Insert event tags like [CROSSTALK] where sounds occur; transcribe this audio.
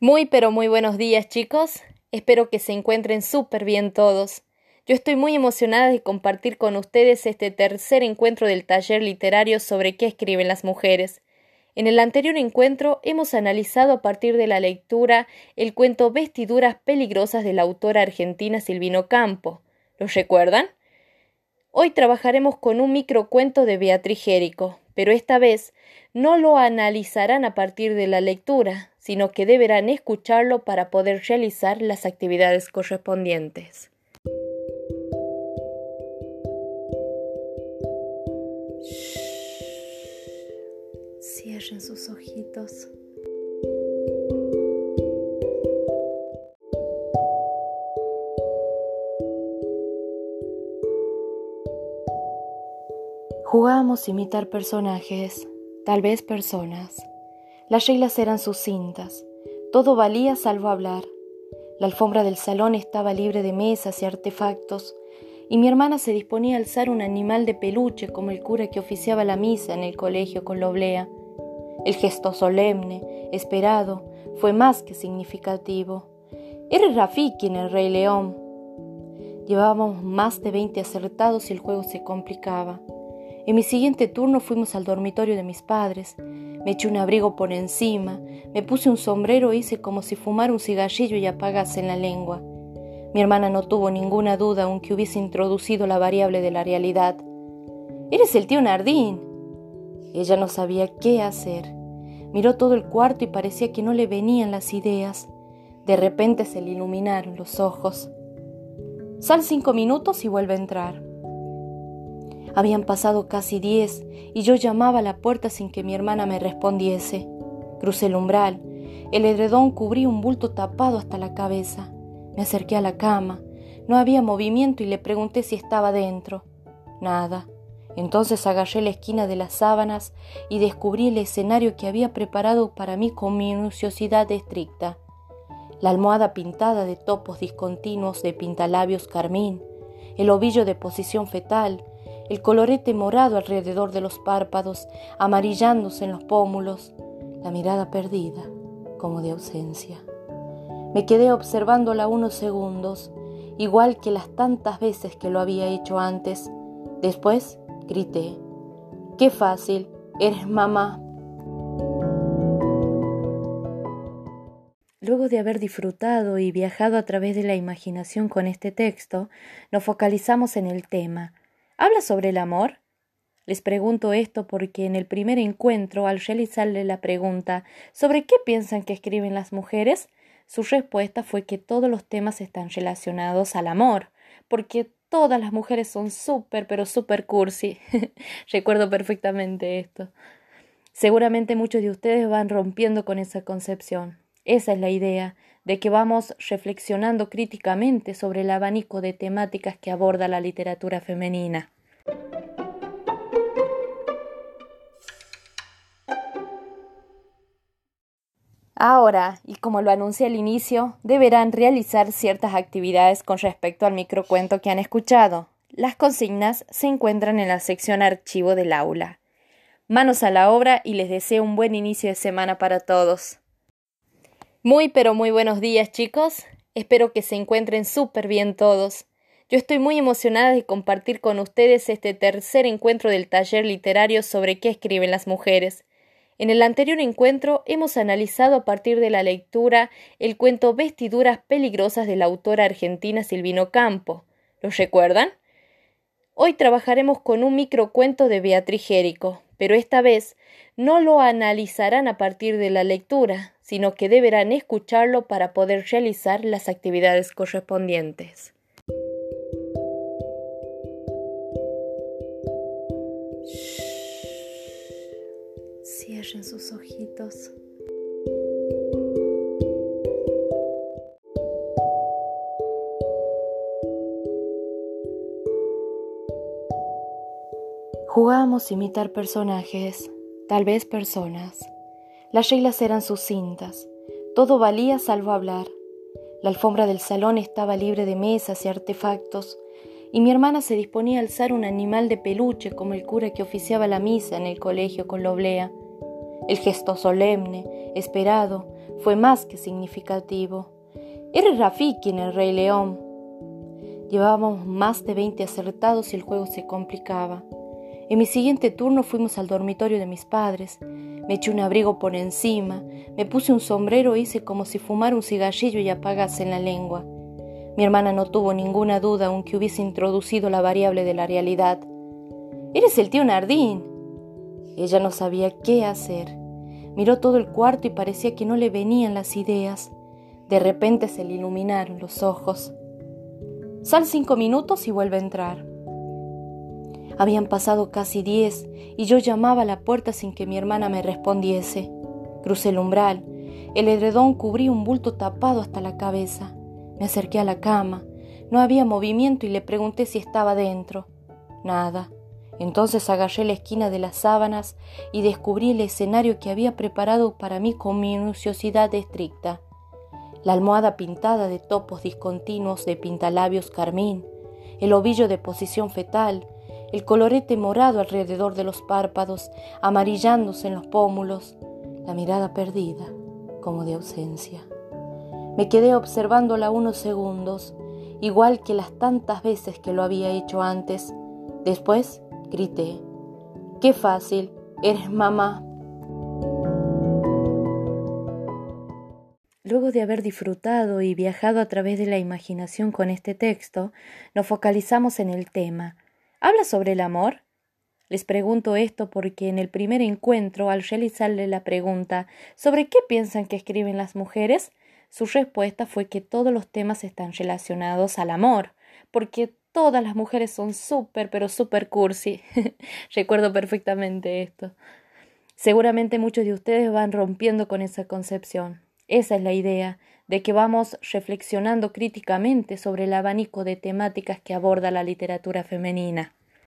Muy pero muy buenos días chicos. Espero que se encuentren súper bien todos. Yo estoy muy emocionada de compartir con ustedes este tercer encuentro del taller literario sobre qué escriben las mujeres. En el anterior encuentro hemos analizado a partir de la lectura el cuento Vestiduras peligrosas de la autora argentina Silvino Campo. ¿Los recuerdan? Hoy trabajaremos con un microcuento de Beatriz Jérico, pero esta vez no lo analizarán a partir de la lectura, sino que deberán escucharlo para poder realizar las actividades correspondientes. Cierren sus ojitos. Jugábamos a imitar personajes, tal vez personas. Las reglas eran sucintas, todo valía salvo hablar. La alfombra del salón estaba libre de mesas y artefactos, y mi hermana se disponía a alzar un animal de peluche como el cura que oficiaba la misa en el colegio con la oblea. El gesto solemne, esperado, fue más que significativo. Era Rafiki en el Rey León. Llevábamos más de veinte acertados y el juego se complicaba. En mi siguiente turno fuimos al dormitorio de mis padres. Me eché un abrigo por encima, me puse un sombrero e hice como si fumara un cigarrillo y apagase la lengua. Mi hermana no tuvo ninguna duda aunque hubiese introducido la variable de la realidad. Eres el tío Nardín. Ella no sabía qué hacer. Miró todo el cuarto y parecía que no le venían las ideas. De repente se le iluminaron los ojos. Sal cinco minutos y vuelve a entrar. Habían pasado casi diez y yo llamaba a la puerta sin que mi hermana me respondiese. Crucé el umbral. El edredón cubría un bulto tapado hasta la cabeza. Me acerqué a la cama. No había movimiento y le pregunté si estaba dentro. Nada. Entonces agarré la esquina de las sábanas y descubrí el escenario que había preparado para mí con minuciosidad estricta. La almohada pintada de topos discontinuos de pintalabios carmín, el ovillo de posición fetal, el colorete morado alrededor de los párpados, amarillándose en los pómulos, la mirada perdida, como de ausencia. Me quedé observándola unos segundos, igual que las tantas veces que lo había hecho antes. Después grité, ¡Qué fácil! Eres mamá. Luego de haber disfrutado y viajado a través de la imaginación con este texto, nos focalizamos en el tema, ¿Habla sobre el amor? Les pregunto esto porque en el primer encuentro, al realizarle la pregunta ¿sobre qué piensan que escriben las mujeres? Su respuesta fue que todos los temas están relacionados al amor, porque todas las mujeres son súper, pero súper cursi. [LAUGHS] Recuerdo perfectamente esto. Seguramente muchos de ustedes van rompiendo con esa concepción. Esa es la idea, de que vamos reflexionando críticamente sobre el abanico de temáticas que aborda la literatura femenina. Ahora, y como lo anuncié al inicio, deberán realizar ciertas actividades con respecto al microcuento que han escuchado. Las consignas se encuentran en la sección archivo del aula. Manos a la obra y les deseo un buen inicio de semana para todos. Muy pero muy buenos días chicos. Espero que se encuentren súper bien todos. Yo estoy muy emocionada de compartir con ustedes este tercer encuentro del taller literario sobre qué escriben las mujeres. En el anterior encuentro hemos analizado a partir de la lectura el cuento Vestiduras peligrosas de la autora argentina Silvino Campo. ¿Los recuerdan? Hoy trabajaremos con un microcuento de Beatriz Jérico, pero esta vez no lo analizarán a partir de la lectura, sino que deberán escucharlo para poder realizar las actividades correspondientes. Cierren sus ojitos. Jugábamos a imitar personajes, tal vez personas. Las reglas eran sucintas, todo valía salvo hablar. La alfombra del salón estaba libre de mesas y artefactos, y mi hermana se disponía a alzar un animal de peluche como el cura que oficiaba la misa en el colegio con la oblea. El gesto solemne, esperado, fue más que significativo. Era Rafiki en el Rey León. Llevábamos más de veinte acertados y el juego se complicaba. En mi siguiente turno fuimos al dormitorio de mis padres. Me eché un abrigo por encima, me puse un sombrero e hice como si fumara un cigarrillo y apagase en la lengua. Mi hermana no tuvo ninguna duda aunque hubiese introducido la variable de la realidad. Eres el tío Nardín. Ella no sabía qué hacer. Miró todo el cuarto y parecía que no le venían las ideas. De repente se le iluminaron los ojos. Sal cinco minutos y vuelve a entrar. Habían pasado casi diez y yo llamaba a la puerta sin que mi hermana me respondiese. Crucé el umbral. El edredón cubría un bulto tapado hasta la cabeza. Me acerqué a la cama. No había movimiento y le pregunté si estaba dentro. Nada. Entonces agarré la esquina de las sábanas y descubrí el escenario que había preparado para mí con minuciosidad estricta. La almohada pintada de topos discontinuos de pintalabios carmín, el ovillo de posición fetal, el colorete morado alrededor de los párpados, amarillándose en los pómulos, la mirada perdida, como de ausencia. Me quedé observándola unos segundos, igual que las tantas veces que lo había hecho antes. Después grité. Qué fácil, eres mamá. Luego de haber disfrutado y viajado a través de la imaginación con este texto, nos focalizamos en el tema, ¿Habla sobre el amor? Les pregunto esto porque en el primer encuentro, al realizarle la pregunta ¿sobre qué piensan que escriben las mujeres? Su respuesta fue que todos los temas están relacionados al amor, porque todas las mujeres son súper, pero súper cursi. [LAUGHS] Recuerdo perfectamente esto. Seguramente muchos de ustedes van rompiendo con esa concepción. Esa es la idea, de que vamos reflexionando críticamente sobre el abanico de temáticas que aborda la literatura femenina.